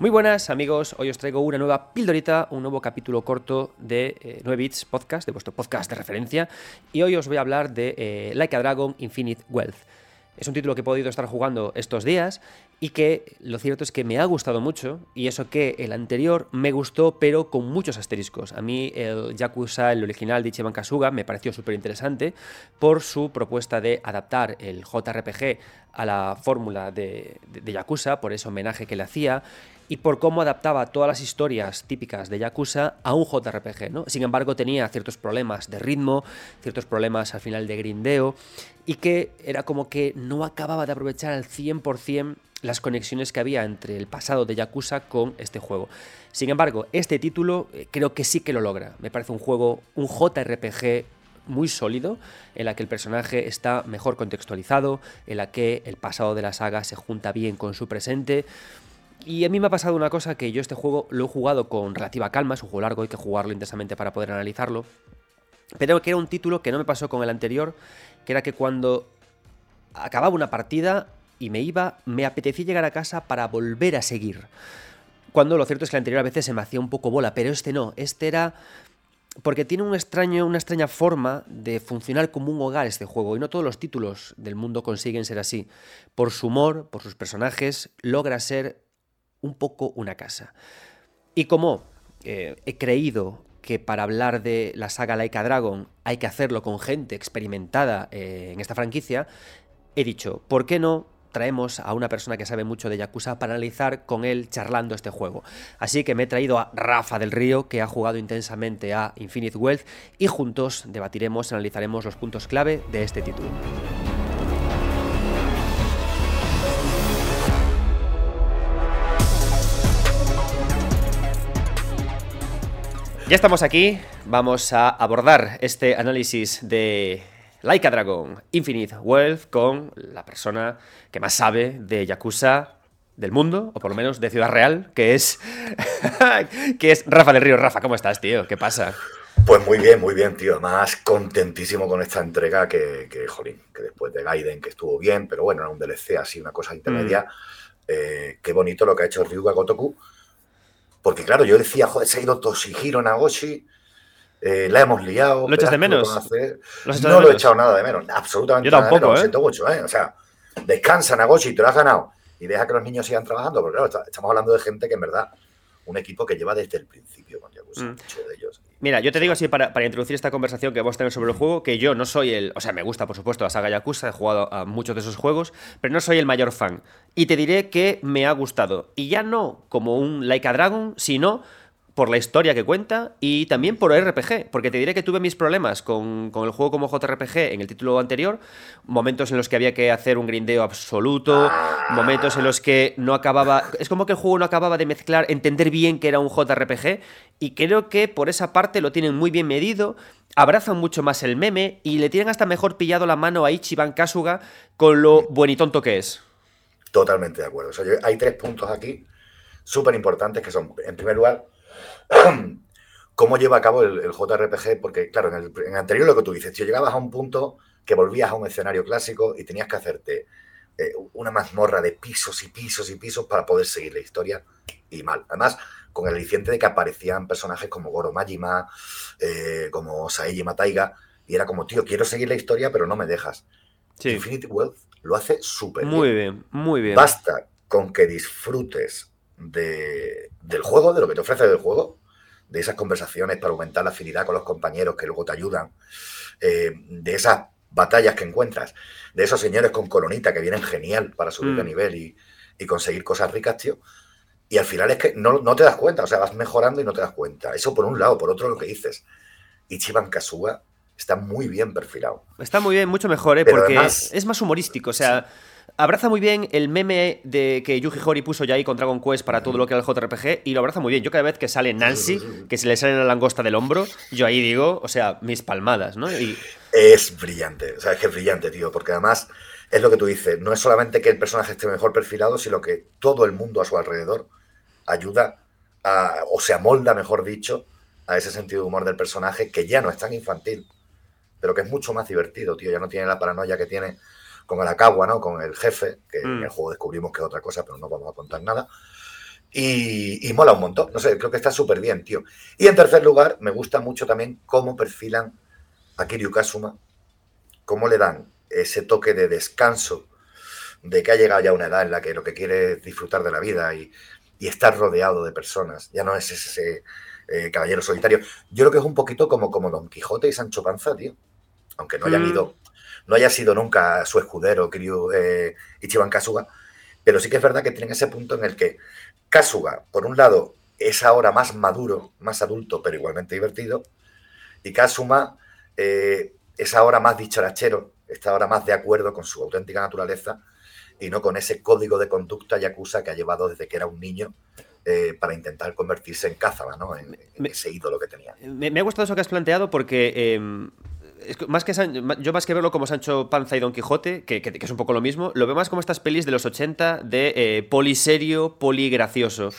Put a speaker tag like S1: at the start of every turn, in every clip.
S1: Muy buenas amigos, hoy os traigo una nueva pildorita, un nuevo capítulo corto de eh, 9 Bits Podcast, de vuestro podcast de referencia, y hoy os voy a hablar de eh, Like a Dragon Infinite Wealth. Es un título que he podido estar jugando estos días y que lo cierto es que me ha gustado mucho y eso que el anterior me gustó pero con muchos asteriscos. A mí el Yakuza, el original de Ichiban Kasuga, me pareció súper interesante por su propuesta de adaptar el JRPG a la fórmula de, de, de Yakuza, por ese homenaje que le hacía y por cómo adaptaba todas las historias típicas de Yakuza a un JRPG, ¿no? Sin embargo, tenía ciertos problemas de ritmo, ciertos problemas al final de grindeo, y que era como que no acababa de aprovechar al 100% las conexiones que había entre el pasado de Yakuza con este juego. Sin embargo, este título eh, creo que sí que lo logra. Me parece un juego, un JRPG muy sólido, en la que el personaje está mejor contextualizado, en la que el pasado de la saga se junta bien con su presente. Y a mí me ha pasado una cosa que yo este juego lo he jugado con relativa calma, es un juego largo, hay que jugarlo intensamente para poder analizarlo. Pero que era un título que no me pasó con el anterior, que era que cuando acababa una partida y me iba, me apetecía llegar a casa para volver a seguir. Cuando lo cierto es que el anterior a veces se me hacía un poco bola, pero este no, este era porque tiene un extraño, una extraña forma de funcionar como un hogar este juego, y no todos los títulos del mundo consiguen ser así. Por su humor, por sus personajes, logra ser un poco una casa. Y como eh, he creído que para hablar de la saga Laika Dragon hay que hacerlo con gente experimentada eh, en esta franquicia, he dicho, ¿por qué no traemos a una persona que sabe mucho de Yakuza para analizar con él charlando este juego. Así que me he traído a Rafa del Río, que ha jugado intensamente a Infinite Wealth, y juntos debatiremos, analizaremos los puntos clave de este título. Ya estamos aquí, vamos a abordar este análisis de Like a Dragon Infinite Wealth con la persona que más sabe de Yakuza del mundo, o por lo menos de Ciudad Real, que es, que es Rafa del Río. Rafa, ¿cómo estás, tío? ¿Qué pasa?
S2: Pues muy bien, muy bien, tío. Más contentísimo con esta entrega que, que, jolín, que después de Gaiden, que estuvo bien, pero bueno, era un DLC así, una cosa intermedia. Mm. Eh, qué bonito lo que ha hecho Ryuga Gotoku. Porque claro, yo decía, joder, se ha ido Toshihiro Nagoshi, eh, la hemos liado.
S1: ¿Lo echas de menos?
S2: ¿Lo no de menos? lo he echado nada de menos, absolutamente
S1: yo tampoco,
S2: nada de menos.
S1: ¿eh?
S2: siento mucho, ¿eh? O sea, descansa Nagoshi, te lo has ganado y deja que los niños sigan trabajando, porque claro, estamos hablando de gente que en verdad, un equipo que lleva desde el principio con Yakuza, mm. muchos de ellos.
S1: Mira, yo te digo así para, para, introducir esta conversación que vamos a tener sobre el juego, que yo no soy el. O sea, me gusta, por supuesto, la saga Yakuza, he jugado a muchos de esos juegos, pero no soy el mayor fan. Y te diré que me ha gustado. Y ya no como un Like a Dragon, sino por la historia que cuenta y también por RPG, porque te diré que tuve mis problemas con, con, el juego como JRPG en el título anterior, momentos en los que había que hacer un grindeo absoluto, momentos en los que no acababa, es como que el juego no acababa de mezclar, entender bien que era un JRPG y creo que por esa parte lo tienen muy bien medido, abrazan mucho más el meme y le tienen hasta mejor pillado la mano a Ichiban Kasuga con lo buen y tonto que es.
S2: Totalmente de acuerdo, hay tres puntos aquí súper importantes que son, en primer lugar, cómo lleva a cabo el, el JRPG, porque claro, en el, en el, anterior lo que tú dices, tío, llegabas a un punto que volvías a un escenario clásico y tenías que hacerte eh, una mazmorra de pisos y pisos y pisos para poder seguir la historia y mal. Además, con el aliciente de que aparecían personajes como Goro Majima, eh, como Saeji Mataiga, y era como, tío, quiero seguir la historia, pero no me dejas. Sí. Infinity Wealth lo hace súper bien.
S1: Muy bien, muy bien.
S2: Basta con que disfrutes de, del juego, de lo que te ofrece del juego, de esas conversaciones para aumentar la afinidad con los compañeros que luego te ayudan, eh, de esas batallas que encuentras, de esos señores con colonita que vienen genial para subir mm. de nivel y, y, conseguir cosas ricas, tío. Y al final es que no, no, te das cuenta, o sea, vas mejorando y no te das cuenta. Eso por un lado, por otro lo que dices. Ichiban Kasuga está muy bien perfilado.
S1: Está muy bien, mucho mejor, ¿eh? porque además, es más humorístico, o sea... Sí abraza muy bien el meme de que Yuji Horii puso ya ahí con Dragon Quest para todo lo que era el JRPG y lo abraza muy bien. Yo cada vez que sale Nancy, que se le sale la langosta del hombro, yo ahí digo, o sea, mis palmadas, ¿no? Y...
S2: Es brillante, o sea, es que es brillante, tío, porque además es lo que tú dices, no es solamente que el personaje esté mejor perfilado, sino que todo el mundo a su alrededor ayuda a, o se amolda, mejor dicho, a ese sentido de humor del personaje que ya no es tan infantil, pero que es mucho más divertido, tío, ya no tiene la paranoia que tiene con el Acagua, ¿no? Con el jefe, que mm. en el juego descubrimos que es otra cosa, pero no vamos a contar nada. Y, mola un montón. No sé, creo que está súper bien, tío. Y en tercer lugar, me gusta mucho también cómo perfilan a Kiryu Kasuma, cómo le dan ese toque de descanso, de que ha llegado ya una edad en la que lo que quiere es disfrutar de la vida y, estar rodeado de personas. Ya no es ese eh, caballero solitario. Yo creo que es un poquito como, como Don Quijote y Sancho Panza, tío. Aunque no haya mm. ido, no haya sido nunca su escudero, Kiryu eh, Ichiban Kasuga, pero sí que es verdad que tienen ese punto en el que Kasuga, por un lado, es ahora más maduro, más adulto, pero igualmente divertido, y Kasuma eh, es ahora más dicharachero, está ahora más de acuerdo con su auténtica naturaleza y no con ese código de conducta yakuza que ha llevado desde que era un niño eh, para intentar convertirse en Cázaba, ¿no? En, ese ídolo que tenía.
S1: Me, ha gustado eso que has planteado porque em, más que yo más que verlo como Sancho Panza y Don Quijote, que, es un poco lo mismo, lo veo más como estas pelis de los 80 de eh, poli serio, poli gracioso.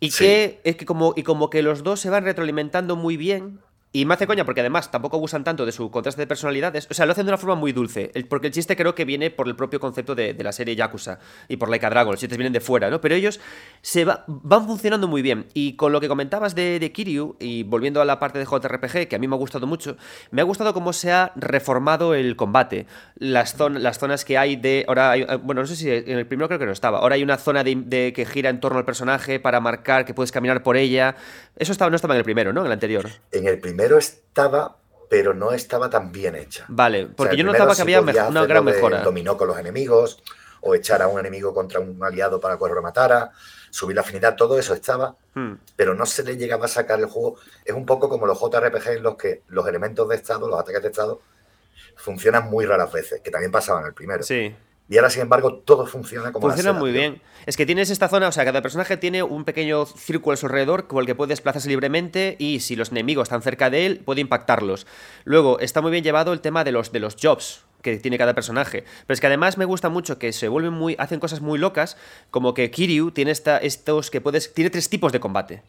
S1: Y que es que como, y como que los dos se van retroalimentando muy bien y me hace coña porque además tampoco abusan tanto de su contraste de personalidades. O sea, lo hacen de una forma muy dulce. porque el chiste creo que viene por el propio concepto de, la serie Yakuza y por Laika Dragon. Los chistes vienen de fuera, ¿no? Pero ellos se van funcionando muy bien. Y con lo que comentabas de, de, Kiryu, y volviendo a la parte de JRPG, que a mí me ha gustado mucho, me ha gustado cómo se ha reformado el combate. Las, las zonas que hay de. Ahora hay, Bueno, no sé si en el primero creo que no estaba. Ahora hay una zona de, que gira en torno al personaje para marcar que puedes caminar por ella. Eso estaba, no estaba en el primero, ¿no? En el anterior.
S2: En el primero primero estaba, pero no estaba tan bien hecha.
S1: Vale, porque yo notaba que había una gran mejora.
S2: Dominó con los enemigos, o echar a un enemigo contra un aliado para que lo matara, subir la afinidad, todo eso estaba, hmm. pero no se le llegaba a sacar el juego. Es un poco como los JRPG en los que los elementos de estado, los ataques de estado, funcionan muy raras veces, que también pasaban el primero.
S1: Sí.
S2: Y ahora, sin embargo, todo funciona como
S1: Funciona muy bien. Es que tienes esta zona, o sea, cada personaje tiene un pequeño círculo a su alrededor con el que puede desplazarse libremente y si los enemigos están cerca de él, puede impactarlos. Luego, está muy bien llevado el tema de los, de los jobs que tiene cada personaje. Pero es que además me gusta mucho que se vuelven muy. hacen cosas muy locas, como que Kiryu tiene esta, estos que puedes. tiene tres tipos de combate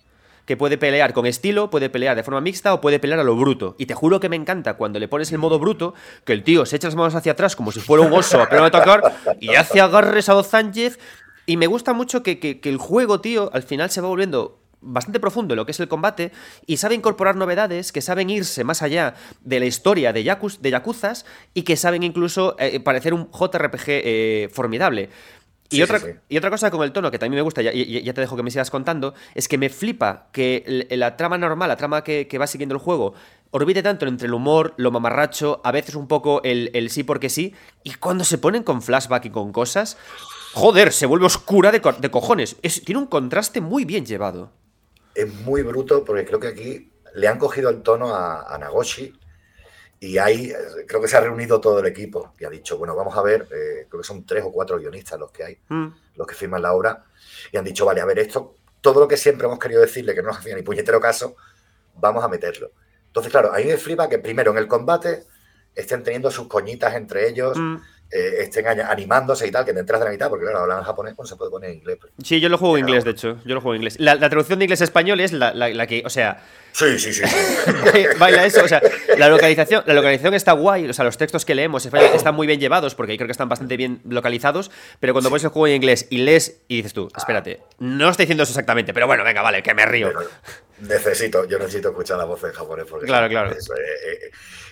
S1: que puede pelear con estilo, puede pelear de forma mixta o puede pelear a lo bruto. Y te juro que me encanta cuando le pones el modo bruto, que el tío se echa las manos hacia atrás como si fuera un oso a de atacar y hace agarres a dos Sánchez. Y me gusta mucho que, el juego, tío, al final se va volviendo bastante profundo en lo que es el combate y sabe incorporar novedades que saben irse más allá de la historia de, Yakus, de Yakuzas y que saben incluso eh, parecer un JRPG eh, formidable. Y, otra, y otra cosa con el tono que también me gusta, y ya, te dejo que me sigas contando, es que me flipa que la, trama normal, la trama que, va siguiendo el juego, orbite tanto entre el humor, lo mamarracho, a veces un poco el, sí porque sí, y cuando se ponen con flashback y con cosas, joder, se vuelve oscura de, cojones. tiene un contraste muy bien llevado.
S2: Es muy bruto porque creo que aquí le han cogido el tono a, a Nagoshi y ahí eh, creo que se ha reunido todo el equipo y ha dicho, bueno, vamos a ver, eh, creo que son tres o cuatro guionistas los que hay, mm. los que firman la obra, y han dicho, vale, a ver, esto, todo lo que siempre hemos querido decirle, que no nos hacía ni puñetero caso, vamos a meterlo. Entonces, claro, a mí me flipa que primero en el combate estén teniendo sus coñitas entre ellos, mm. Eh, estén animándose y tal, que te entras de la mitad, porque claro, hablan japonés, pues se puede poner en inglés. Pues.
S1: Sí, yo lo juego en inglés, de hecho. Yo lo juego en inglés. La, traducción de inglés a español es la, la, que, o sea.
S2: Sí, sí, sí.
S1: Baila eso, o sea, la localización, la localización está guay, o sea, los textos que leemos están muy bien llevados, porque creo que están bastante bien localizados, pero cuando pones el juego en inglés y lees y dices tú, espérate, no estoy diciendo eso exactamente, pero bueno, venga, vale, que me río.
S2: necesito, yo necesito escuchar la voz en japonés. Porque
S1: claro, claro. Eh,
S2: eh,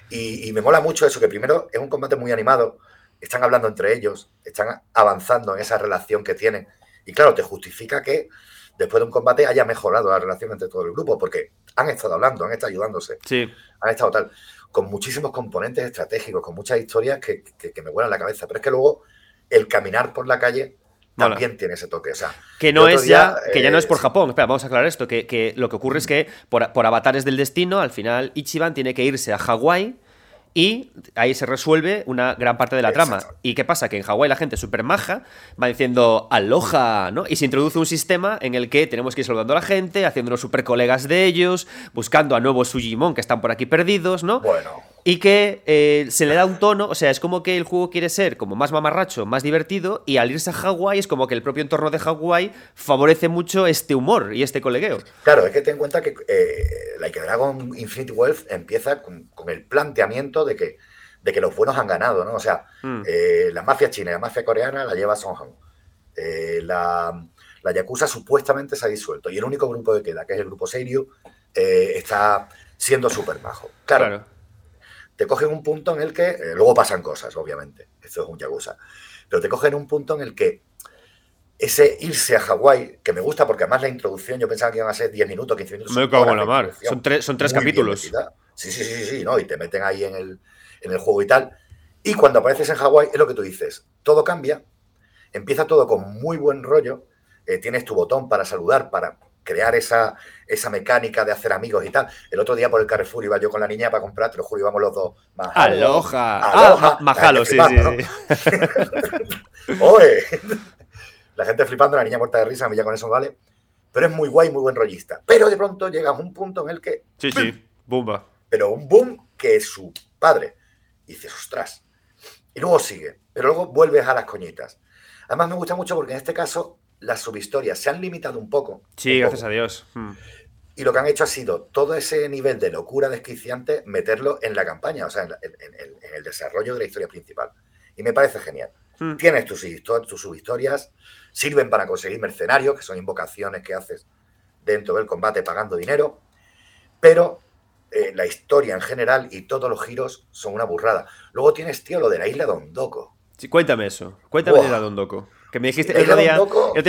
S2: y, y me mola mucho eso, que primero es un combate muy animado están hablando entre ellos, están avanzando en esa relación que tienen. Y claro, te justifica que después de un combate haya mejorado la relación entre todo el grupo, porque han estado hablando, han estado ayudándose,
S1: sí.
S2: han estado tal, con muchísimos componentes estratégicos, con muchas historias que, me vuelan la cabeza. Pero es que luego el caminar por la calle también tiene ese toque. O sea,
S1: que no es ya, que ya no es por Japón. Espera, vamos a aclarar esto. Que, lo que ocurre es que por, por avatares del destino, al final Ichiban tiene que irse a Hawái y ahí se resuelve una gran parte de la trama. ¿Y qué pasa? Que en Hawái la gente súper maja va diciendo aloja, ¿no? Y se introduce un sistema en el que tenemos que ir saludando a la gente, haciéndonos súper colegas de ellos, buscando a nuevos Sujimon que están por aquí perdidos, ¿no?
S2: Bueno
S1: y que eh, se le da un tono, o sea, es como que el juego quiere ser como más mamarracho, más divertido, y al irse a Hawái es como que el propio entorno de Hawái favorece mucho este humor y este colegueo.
S2: Claro, es que ten en cuenta que eh, Like Dragon Infinite Wealth empieza con, el planteamiento de que, de que los buenos han ganado, ¿no? O sea, mm. eh, la mafia china y la mafia coreana la lleva Song Han. Eh, la, La Yakuza supuestamente se ha disuelto y el único grupo que queda, que es el grupo eh, está siendo súper bajo. Claro, te cogen un punto en el que, eh, luego pasan cosas, obviamente, esto es un Yakuza, pero te cogen un punto en el que ese irse a Hawái, que me gusta porque además la introducción yo pensaba que iban a ser 10 minutos, 15 minutos.
S1: Me cago en la mar. Son tres, son tres capítulos.
S2: Sí, sí, sí, sí, ¿no? Y te meten ahí en el, en el juego y tal. Y cuando apareces en Hawái, es lo que tú dices. Todo cambia, empieza todo con muy buen rollo. Eh, tienes tu botón para saludar, para crear esa, esa mecánica de hacer amigos y tal. El otro día por el Carrefour iba yo con la niña para comprar, te lo juro, íbamos los dos.
S1: Aloja. Ah, majalo, sí, sí.
S2: Oye. La gente flipando, la niña muerta de risa, a mí ya con eso vale. Pero es muy guay, muy buen rollista. Pero de pronto llegas a un punto en el que.
S1: Sí, sí, bomba.
S2: Pero un boom que es su padre. Y dices, ostras. Y luego sigue. Pero luego vuelves a las coñitas. Además, me gusta mucho porque en este caso las subhistorias se han limitado un poco.
S1: Sí, gracias a Dios.
S2: Hmm. Y lo que han hecho ha sido todo ese nivel de locura desquiciante meterlo en la campaña, o sea, en, el desarrollo de la historia principal. Y me parece genial. Hmm. Tienes tus, tus subhistorias, sirven para conseguir mercenarios, que son invocaciones que haces dentro del combate pagando dinero, pero eh, la historia en general y todos los giros son una burrada. Luego tienes, tío, lo de la isla de Ondoko.
S1: Sí, cuéntame eso. Cuéntame de la de Ondoko. Que me dijiste el otro día,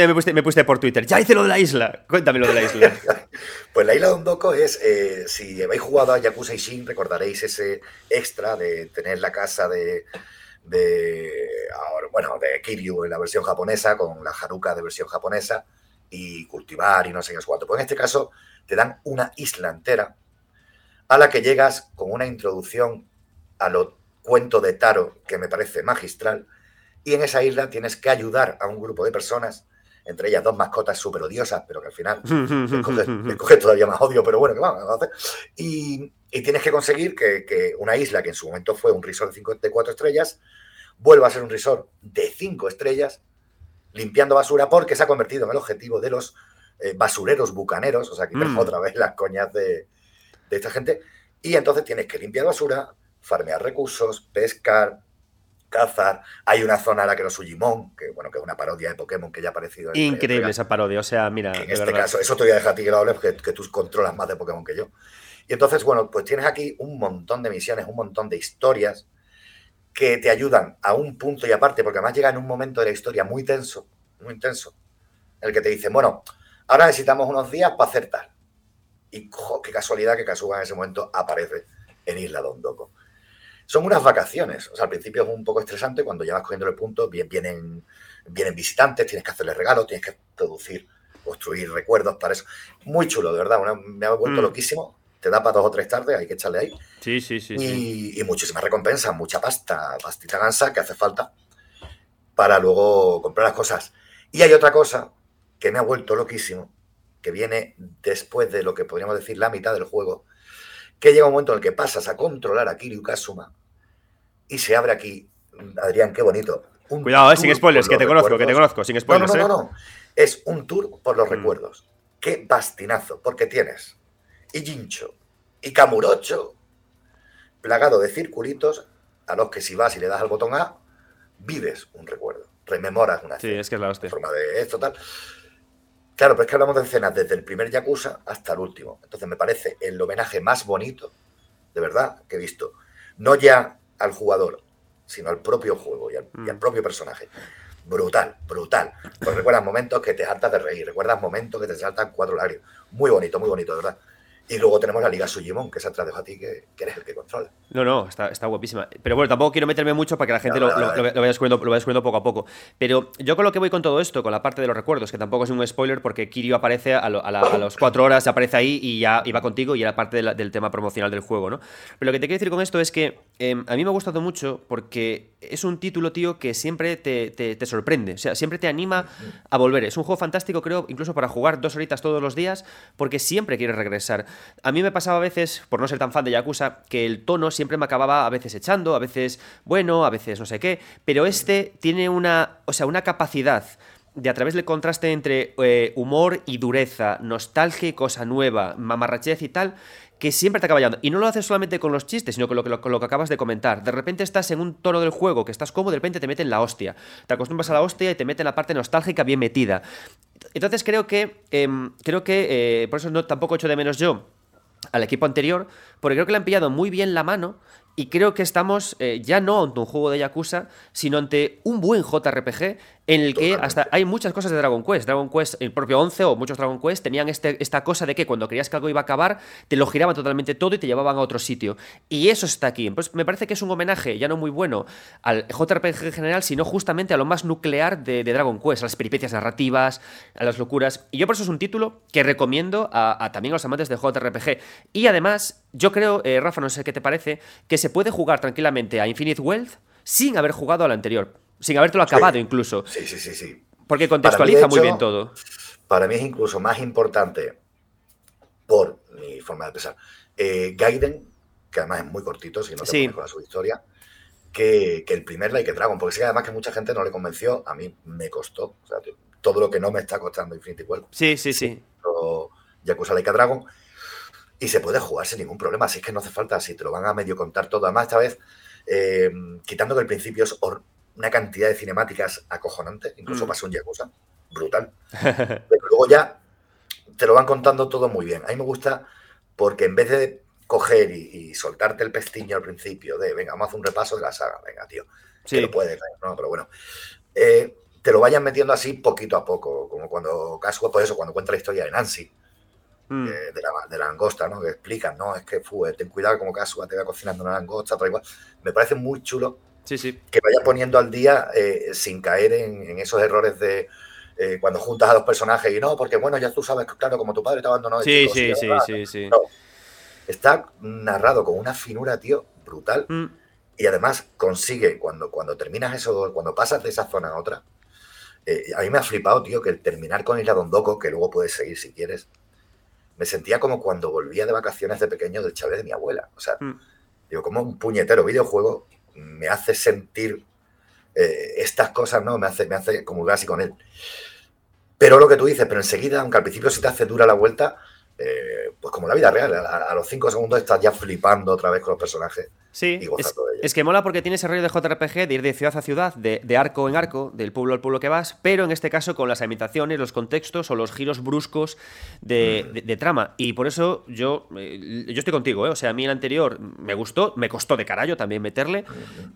S1: me, puse, me puse, por Twitter, ya hice lo de la isla. Cuéntame lo de la isla.
S2: pues la isla de Ondoko es, eh, si habéis jugado a Yakuza y Shin, recordaréis ese extra de tener la casa de, de, bueno, de Kiryu en la versión japonesa, con la Haruka de versión japonesa, y cultivar y no sé qué es cuánto. Pues en este caso te dan una isla entera a la que llegas con una introducción a lo cuento de Taro que me parece magistral, y en esa isla tienes que ayudar a un grupo de personas, entre ellas dos mascotas súper odiosas, pero que al final les coges, todavía más odio, pero bueno, ¿qué vamos a hacer? Y, tienes que conseguir que, una isla que en su momento fue un resort de 54 estrellas, vuelva a ser un resort de 5 estrellas, limpiando basura, porque se ha convertido en el objetivo de los eh, basureros bucaneros, o sea, quitar mm. otra vez las coñas de, de esta gente, y entonces tienes que limpiar basura, farmear recursos, pescar, cazar. Hay una zona a la que los Sujimon, que bueno, que es una parodia de Pokémon que ya ha aparecido.
S1: Increíble esa parodia, o sea, mira.
S2: En este caso, eso te voy a dejar a ti que lo hables, que tú controlas más de Pokémon que yo. Y entonces, bueno, pues tienes aquí un montón de misiones, un montón de historias que te ayudan a un punto y aparte, porque además llega en un momento de la historia muy tenso, muy intenso, en el que te dicen, bueno, ahora necesitamos unos días para hacer tal. Y qué casualidad que Kasuga en ese momento aparece en Isla Dondoko. Son unas vacaciones. O sea, al principio es un poco estresante cuando ya vas cogiendo el punto, vienen, vienen visitantes, tienes que hacerles regalos, tienes que producir, construir recuerdos para eso. Muy chulo, de verdad. me ha vuelto mm. loquísimo. Te da para dos o tres tardes, hay que echarle ahí.
S1: Sí, sí, sí.
S2: Y, y muchísimas recompensas, mucha pasta, pastita gansa que hace falta para luego comprar las cosas. Y hay otra cosa que me ha vuelto loquísimo, que viene después de lo que podríamos decir la mitad del juego, que llega un momento en el que pasas a controlar a Kiryu Kazuma y se abre aquí, Adrián, qué bonito.
S1: Cuidado, eh, sin spoilers, que te conozco, que te conozco, sin spoilers.
S2: No, no, no,
S1: eh.
S2: no, Es un tour por los mm. recuerdos. Qué bastinazo, porque tienes y Jincho y Kamurocho plagado de circulitos a los que si vas y le das al botón A, vives un recuerdo, rememoras una
S1: sí, es que es la
S2: forma de esto, tal. Claro, pero es que hablamos de escenas desde el primer Yakuza hasta el último. Entonces me parece el homenaje más bonito, de verdad, que he visto. No ya al jugador, sino al propio juego y al, mm. propio personaje. Brutal, brutal. Pues recuerdas momentos que te saltas de reír, recuerdas momentos que te saltan cuatro lágrimas. Muy bonito, muy bonito, de verdad. Y luego tenemos la Liga Sujimon, que se atrás a ti, que, eres el que controla.
S1: No, no, está, está guapísima. Pero bueno, tampoco quiero meterme mucho para que la gente lo, vaya descubriendo, lo, vaya poco a poco. Pero yo con lo que voy con todo esto, con la parte de los recuerdos, que tampoco es un spoiler, porque Kirio aparece a, a, las cuatro horas, aparece ahí y ya iba contigo y era parte del tema promocional del juego, ¿no? Pero lo que te quiero decir con esto es que em, a mí me ha gustado mucho porque es un título, tío, que siempre te, te, sorprende. O sea, siempre te anima a volver. Es un juego fantástico, creo, incluso para jugar dos horitas todos los días, porque siempre quieres regresar. A mí me pasaba a veces, por no ser tan fan de Yakuza, que el tono siempre me acababa a veces echando, a veces bueno, a veces no sé qué, pero este tiene una, o sea, una capacidad de a través del contraste entre eh, humor y dureza, nostalgia y cosa nueva, mamarrachez y tal, que siempre te acaba llevando. Y no lo haces solamente con los chistes, sino con lo, que, con lo que acabas de comentar. De repente estás en un tono del juego que estás cómodo, de repente te meten la hostia. Te acostumbras a la hostia y te meten la parte nostálgica bien metida. Entonces creo que, em, creo que eh, por eso no, tampoco echo de menos yo al equipo anterior, porque creo que le han pillado muy bien la mano y creo que estamos eh, ya no ante un juego de Yakuza, sino ante un buen JRPG en el que hasta hay muchas cosas de Dragon Quest. Dragon Quest, el propio 11 o muchos Dragon Quest tenían este, esta cosa de que cuando creías que algo iba a acabar, te lo giraban totalmente todo y te llevaban a otro sitio. Y eso está aquí. Pues me parece que es un homenaje ya no muy bueno al JRPG en general, sino justamente a lo más nuclear de, Dragon Quest, a las peripecias narrativas, a las locuras. Y yo por eso es un título que recomiendo a, también a los amantes de JRPG. Y además, yo creo, eh, Rafa, no sé qué te parece, que se puede jugar tranquilamente a Infinite Wealth sin haber jugado al anterior sin habértelo acabado incluso.
S2: Sí, sí, sí, sí.
S1: Porque contextualiza muy bien todo.
S2: Para mí es incluso más importante, por mi forma de pensar, eh, Gaiden, que además es muy cortito, si no te sí. con su historia, que, el primer Like Dragon, porque sí, además que mucha gente no le convenció, a mí me costó. O sea, todo lo que no me está costando Infinity World.
S1: Sí, sí, sí.
S2: Yakuza Like Dragon. Y se puede jugar sin ningún problema, así es que no hace falta, si te lo van a medio contar todo. Además, esta vez, eh, quitando que el principio es una cantidad de cinemáticas acojonante, incluso mm. pasó un Yakuza, brutal. Pero luego ya te lo van contando todo muy bien. A mí me gusta porque en vez de coger y, soltarte el pestiño al principio de, venga, vamos a hacer un repaso de la saga, venga, tío, sí. que lo puedes, no, pero bueno, eh, te lo vayan metiendo así poquito a poco, como cuando Casua, pues eso, cuando cuenta la historia de Nancy, mm. eh, de, la, de, la, langosta, ¿no? Que explican, no, es que, fue, ten cuidado como Casua te va cocinando una langosta, pero igual, me parece muy chulo que vaya poniendo al día eh, sin caer en, esos errores de eh, cuando juntas a dos personajes y no, porque bueno, ya tú sabes, claro, como tu padre te abandonó.
S1: Sí, sí, sí, sí, sí.
S2: Está narrado con una finura, tío, brutal. Mm. Y además consigue, cuando, cuando terminas eso, cuando pasas de esa zona a otra, eh, a mí me ha flipado, tío, que el terminar con Isla Dondoco, que luego puedes seguir si quieres, me sentía como cuando volvía de vacaciones de pequeño del chalet de mi abuela. O sea, mm. digo, como un puñetero videojuego me hace sentir eh, estas cosas, ¿no? Me hace, me hace como así con él. Pero lo que tú dices, pero enseguida, aunque al principio se te hace dura la vuelta, eh, pues como la vida real, a, los cinco segundos estás ya flipando otra vez con los personajes.
S1: Sí, es, que mola porque tiene ese rollo de JRPG de ir de ciudad a ciudad, de, arco en arco, del pueblo al pueblo que vas, pero en este caso con las imitaciones, los contextos o los giros bruscos de, mm. trama. Y por eso yo, eh, yo estoy contigo, ¿eh? o sea, a mí el anterior me gustó, me costó de carajo también meterle,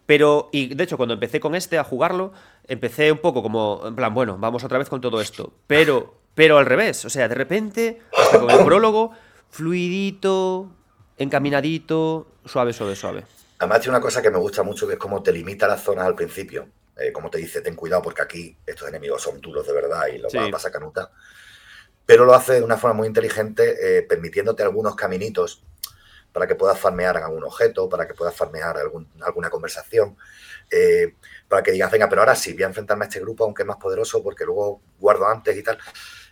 S1: pero, y de hecho cuando empecé con este a jugarlo, empecé un poco como, en plan, bueno, vamos otra vez con todo esto, pero, pero al revés, o sea, de repente, hasta con el prólogo, fluidito, encaminadito, suave, suave, suave.
S2: Además, tiene una cosa que me gusta mucho, que es como te limita las zonas al principio. Eh, como te dice, ten cuidado porque aquí estos enemigos son duros de verdad y los vas a pasar canuta. Pero lo hace de una forma muy inteligente, eh, permitiéndote algunos caminitos para que puedas farmear algún objeto, para que puedas farmear alguna conversación, eh, para que digas, venga, pero ahora sí, voy a enfrentarme a este grupo, aunque es más poderoso, porque luego guardo antes y tal.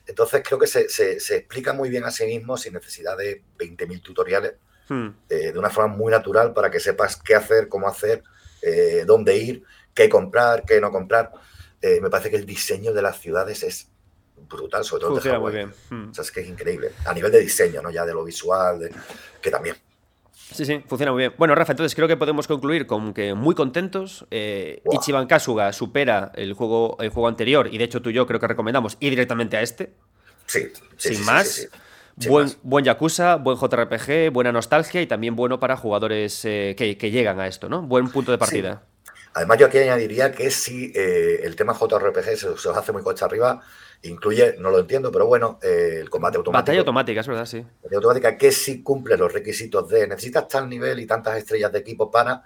S2: Entonces creo que se, se explica muy bien a sí mismo sin necesidad de 20.000 tutoriales Hmm. Eh, de una forma muy natural para que sepas qué hacer, cómo hacer, eh, dónde ir, qué comprar, qué no comprar. Eh, me parece que el diseño de las ciudades es brutal, sobre todo
S1: Funciona muy bien.
S2: Hmm. O sea, es que es increíble. A nivel de diseño, ¿no? Ya de lo visual, que también.
S1: Sí, sí, funciona muy bien. Bueno, Rafa, entonces creo que podemos concluir con que muy contentos. Ichiban Kasuga supera el juego, el juego anterior y de hecho tú y yo creo que recomendamos ir directamente a este.
S2: Sí,
S1: sí sin más buen, buen Yakuza, buen JRPG, buena nostalgia y también bueno para jugadores eh, que, llegan a esto, ¿no? Buen punto de partida.
S2: Además, yo aquí añadiría que si eh, el tema JRPG se, os hace muy coche arriba, incluye, no lo entiendo, pero bueno, eh, el combate automático.
S1: Batalla automática, es verdad, sí.
S2: Batalla automática que si cumple los requisitos de necesitas tal nivel y tantas estrellas de equipo para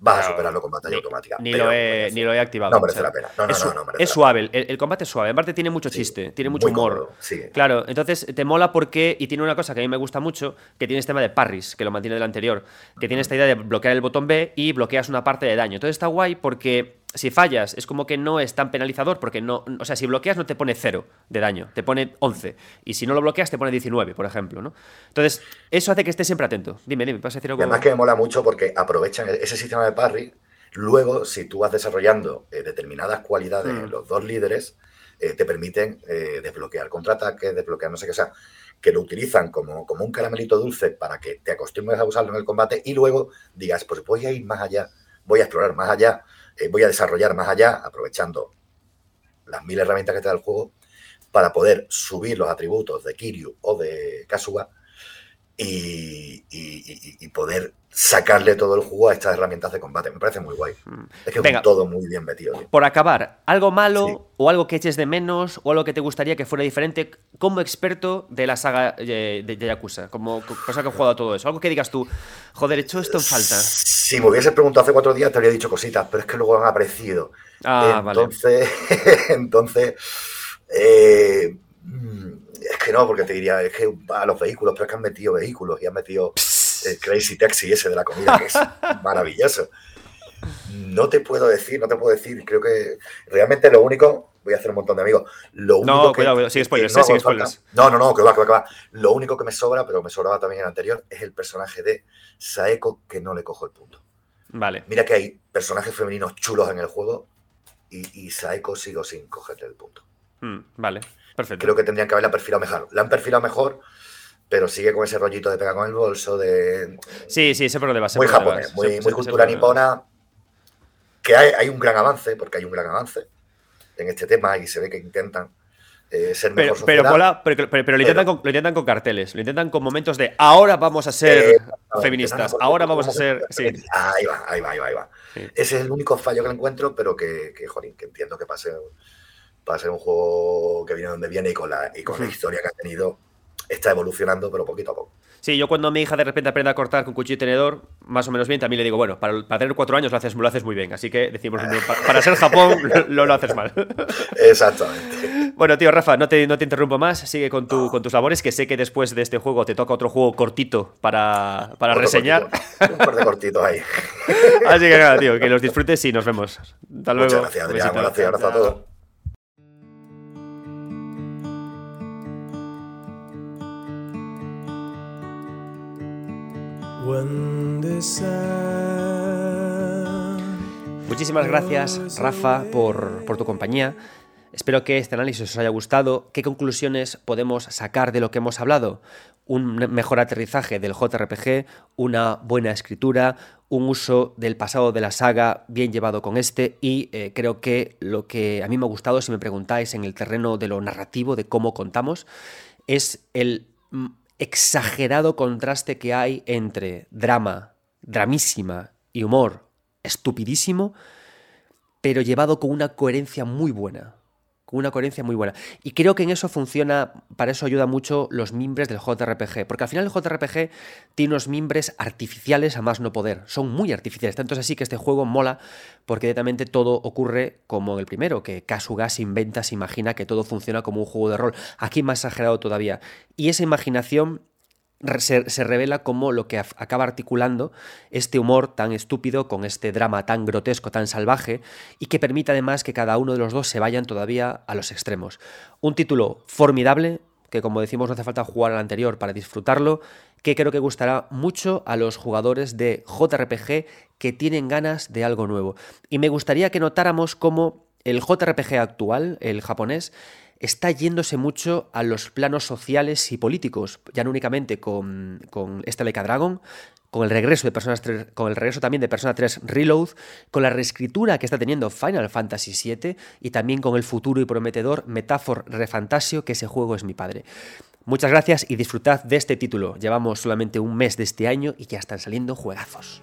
S2: vas a superarlo con batalla automática.
S1: Ni, lo he, ni, lo he, activado.
S2: No merece la pena. No, no, es,
S1: es suave, el, combate es suave. Aparte tiene mucho chiste, tiene mucho humor. Claro, entonces te mola porque, y tiene una cosa que a mí me gusta mucho, que tiene este tema de parries, que lo mantiene del anterior, que tiene esta idea de bloquear el botón B y bloqueas una parte de daño. Entonces está guay porque si fallas, es como que no es tan penalizador porque no, o sea, si bloqueas no te pone 0 de daño, te pone 11. Y si no lo bloqueas te pone 19, por ejemplo, ¿no? Entonces, eso hace que estés siempre atento. Dime, dime, vas a decir algo.
S2: además que me mola mucho porque aprovechan ese sistema de parry. Luego, si tú vas desarrollando eh, determinadas cualidades en mm. los dos líderes, eh, te permiten eh, desbloquear contraataques, desbloquear no sé qué, sea, que lo utilizan como, como un caramelito dulce para que te acostumbres a usarlo en el combate y luego digas, pues voy a ir más allá, voy a explorar más allá, eh, voy a desarrollar más allá, aprovechando las mil herramientas que te da el juego, para poder subir los atributos de Kiryu o de Kasuga y, poder sacarle todo el jugo a estas herramientas de combate. Me parece muy guay. Mm. Es que es todo muy bien metido.
S1: Por acabar, ¿algo malo o algo que eches de menos o algo que te gustaría que fuera diferente como experto de la saga eh, de, Yakuza? Como cosa que he jugado a todo eso. Algo que digas tú, joder, he hecho esto en falta.
S2: Si me hubieses preguntado hace cuatro días te habría dicho cositas, pero es que luego han aparecido. Ah, entonces, entonces, eh, es que no, porque te diría, es que a los vehículos, pero es que han metido vehículos y han metido el Crazy Taxi ese de la comida, que es maravilloso. No te puedo decir, no te puedo decir. Creo que realmente lo único, voy a hacer un montón de amigos. Lo único
S1: no, cuidado, que, sigue spoilers, no, sigue spoilers.
S2: No, no, no, que va, que va, que va. Lo único que me sobra, pero me sobraba también el anterior, es el personaje de Saeko que no le cojo el punto.
S1: Vale.
S2: Mira que hay personajes femeninos chulos en el juego y, y Saeko sigo sin cogerle el punto.
S1: Mm, vale.
S2: Creo que tendrían que haberla perfilado mejor. La han perfilado mejor, pero sigue con ese rollito de pegar con el bolso, de.
S1: Sí, sí, ese problema.
S2: muy japonés, muy, cultura nipona. Que hay, un gran avance, porque hay un gran avance en este tema y se ve que intentan eh, ser
S1: pero,
S2: mejor
S1: pero, pero, lo, intentan con, lo, intentan con, carteles, lo intentan con momentos de ahora vamos a ser eh, feministas, ahora vamos a ser. Sí.
S2: Ahí va, ahí va, ahí va. Ese es el único fallo que encuentro, pero que, que, que entiendo que pase va a ser un juego que viene donde viene y con la, y con la historia que ha tenido está evolucionando, pero poquito a poco.
S1: Sí, yo cuando mi hija de repente aprende a cortar con cuchillo y tenedor, más o menos bien, también le digo, bueno, para, tener cuatro años lo haces, lo haces muy bien. Así que decimos, para, ser Japón lo, lo, haces mal.
S2: Exactamente.
S1: Bueno, tío, Rafa, no te, no te interrumpo más. Sigue con, tu, con tus labores, que sé que después de este juego te toca otro juego cortito para, para reseñar.
S2: Un par de cortitos ahí.
S1: Así que nada, tío, que los disfrutes y nos vemos. Hasta luego.
S2: Muchas gracias, Adrián. Gracias, abrazo a todos.
S1: Muchísimas gracias, Rafa, por, tu compañía. Espero que este análisis os haya gustado. ¿Qué conclusiones podemos sacar de lo que hemos hablado? Un mejor aterrizaje del JRPG, una buena escritura, un uso del pasado de la saga bien llevado con este y eh, creo que lo que a mí me ha gustado, si me preguntáis en el terreno de lo narrativo, de cómo contamos, es el exagerado contraste que hay entre drama, dramísima y humor estupidísimo, pero llevado con una coherencia muy buena una coherencia muy buena. Y creo que en eso funciona, para eso ayuda mucho los mimbres del JRPG, porque al final el JRPG tiene unos mimbres artificiales a más no poder, son muy artificiales, tanto es así que este juego mola porque directamente todo ocurre como en el primero, que Kasuga se inventa, se imagina que todo funciona como un juego de rol, aquí más exagerado todavía. Y esa imaginación se, revela como lo que acaba articulando este humor tan estúpido con este drama tan grotesco, tan salvaje, y que permite además que cada uno de los dos se vayan todavía a los extremos. Un título formidable, que como decimos no hace falta jugar al anterior para disfrutarlo, que creo que gustará mucho a los jugadores de JRPG que tienen ganas de algo nuevo. Y me gustaría que notáramos cómo el JRPG actual, el japonés, está yéndose mucho a los planos sociales y políticos, ya no únicamente con, con este Dragon, con el regreso de Personas 3, con el regreso también de Persona 3 Reload, con la reescritura que está teniendo Final Fantasy VII y también con el futuro y prometedor Metaphor Refantasio, que ese juego es mi padre. Muchas gracias y disfrutad de este título. Llevamos solamente un mes de este año y ya están saliendo juegazos.